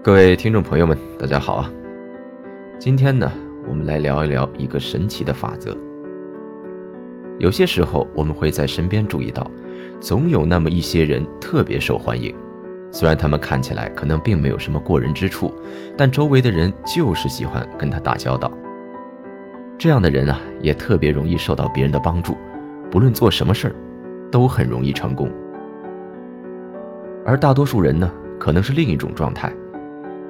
各位听众朋友们，大家好啊！今天呢，我们来聊一聊一个神奇的法则。有些时候，我们会在身边注意到，总有那么一些人特别受欢迎。虽然他们看起来可能并没有什么过人之处，但周围的人就是喜欢跟他打交道。这样的人啊，也特别容易受到别人的帮助，不论做什么事儿，都很容易成功。而大多数人呢，可能是另一种状态。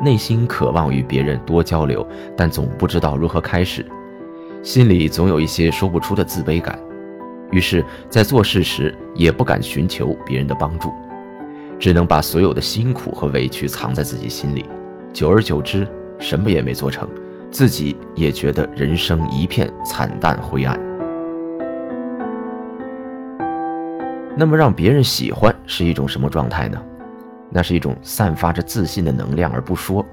内心渴望与别人多交流，但总不知道如何开始，心里总有一些说不出的自卑感，于是，在做事时也不敢寻求别人的帮助，只能把所有的辛苦和委屈藏在自己心里，久而久之，什么也没做成，自己也觉得人生一片惨淡灰暗。那么，让别人喜欢是一种什么状态呢？那是一种散发着自信的能量，而不说，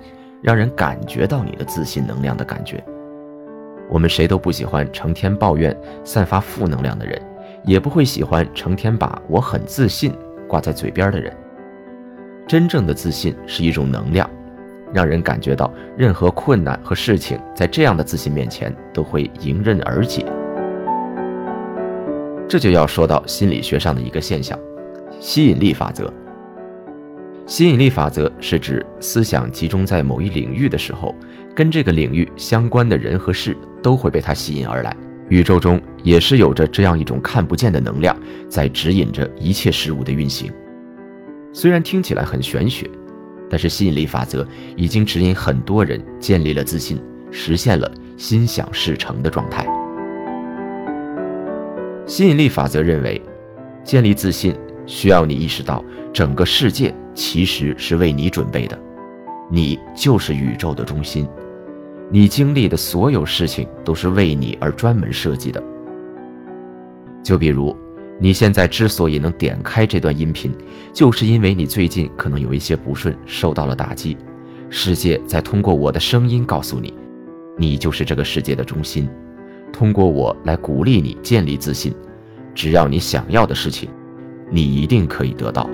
让人感觉到你的自信能量的感觉。我们谁都不喜欢成天抱怨、散发负能量的人，也不会喜欢成天把我很自信挂在嘴边的人。真正的自信是一种能量，让人感觉到任何困难和事情在这样的自信面前都会迎刃而解。这就要说到心理学上的一个现象——吸引力法则。吸引力法则是指思想集中在某一领域的时候，跟这个领域相关的人和事都会被它吸引而来。宇宙中也是有着这样一种看不见的能量，在指引着一切事物的运行。虽然听起来很玄学，但是吸引力法则已经指引很多人建立了自信，实现了心想事成的状态。吸引力法则认为，建立自信需要你意识到整个世界。其实是为你准备的，你就是宇宙的中心，你经历的所有事情都是为你而专门设计的。就比如，你现在之所以能点开这段音频，就是因为你最近可能有一些不顺，受到了打击。世界在通过我的声音告诉你，你就是这个世界的中心。通过我来鼓励你建立自信，只要你想要的事情，你一定可以得到。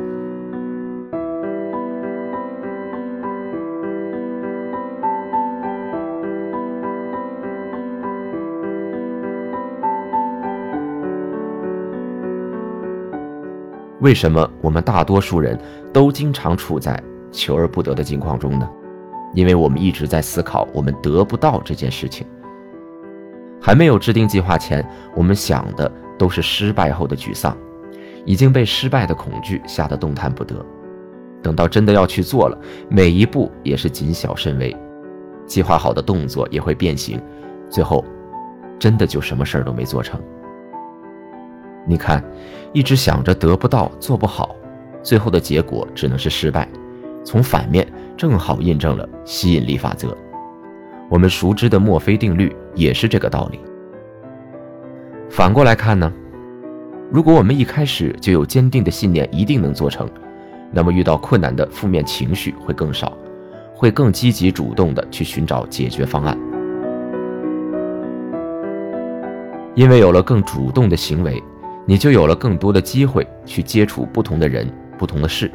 为什么我们大多数人都经常处在求而不得的境况中呢？因为我们一直在思考我们得不到这件事情。还没有制定计划前，我们想的都是失败后的沮丧，已经被失败的恐惧吓得动弹不得。等到真的要去做了，每一步也是谨小慎微，计划好的动作也会变形，最后真的就什么事儿都没做成。你看，一直想着得不到、做不好，最后的结果只能是失败。从反面正好印证了吸引力法则。我们熟知的墨菲定律也是这个道理。反过来看呢，如果我们一开始就有坚定的信念，一定能做成，那么遇到困难的负面情绪会更少，会更积极主动的去寻找解决方案。因为有了更主动的行为。你就有了更多的机会去接触不同的人、不同的事，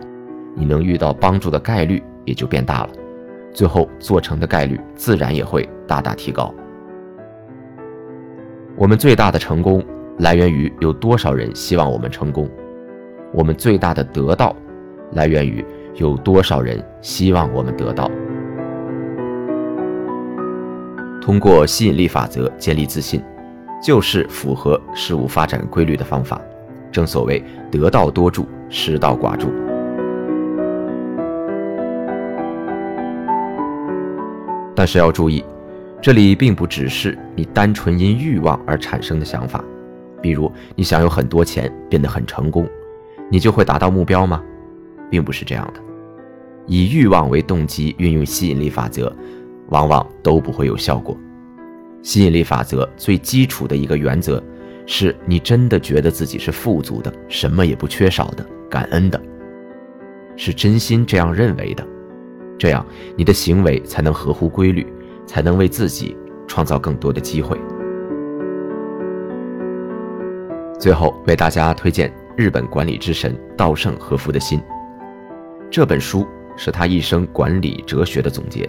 你能遇到帮助的概率也就变大了，最后做成的概率自然也会大大提高。我们最大的成功来源于有多少人希望我们成功，我们最大的得到来源于有多少人希望我们得到。通过吸引力法则建立自信。就是符合事物发展规律的方法，正所谓得道多助，失道寡助。但是要注意，这里并不只是你单纯因欲望而产生的想法，比如你想有很多钱，变得很成功，你就会达到目标吗？并不是这样的。以欲望为动机运用吸引力法则，往往都不会有效果。吸引力法则最基础的一个原则，是你真的觉得自己是富足的，什么也不缺少的，感恩的，是真心这样认为的，这样你的行为才能合乎规律，才能为自己创造更多的机会。最后为大家推荐日本管理之神稻盛和夫的心，这本书是他一生管理哲学的总结。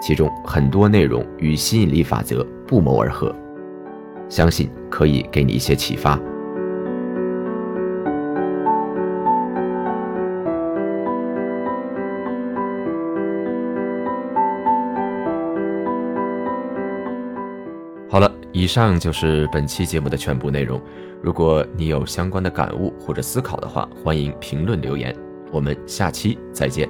其中很多内容与吸引力法则不谋而合，相信可以给你一些启发。好了，以上就是本期节目的全部内容。如果你有相关的感悟或者思考的话，欢迎评论留言。我们下期再见。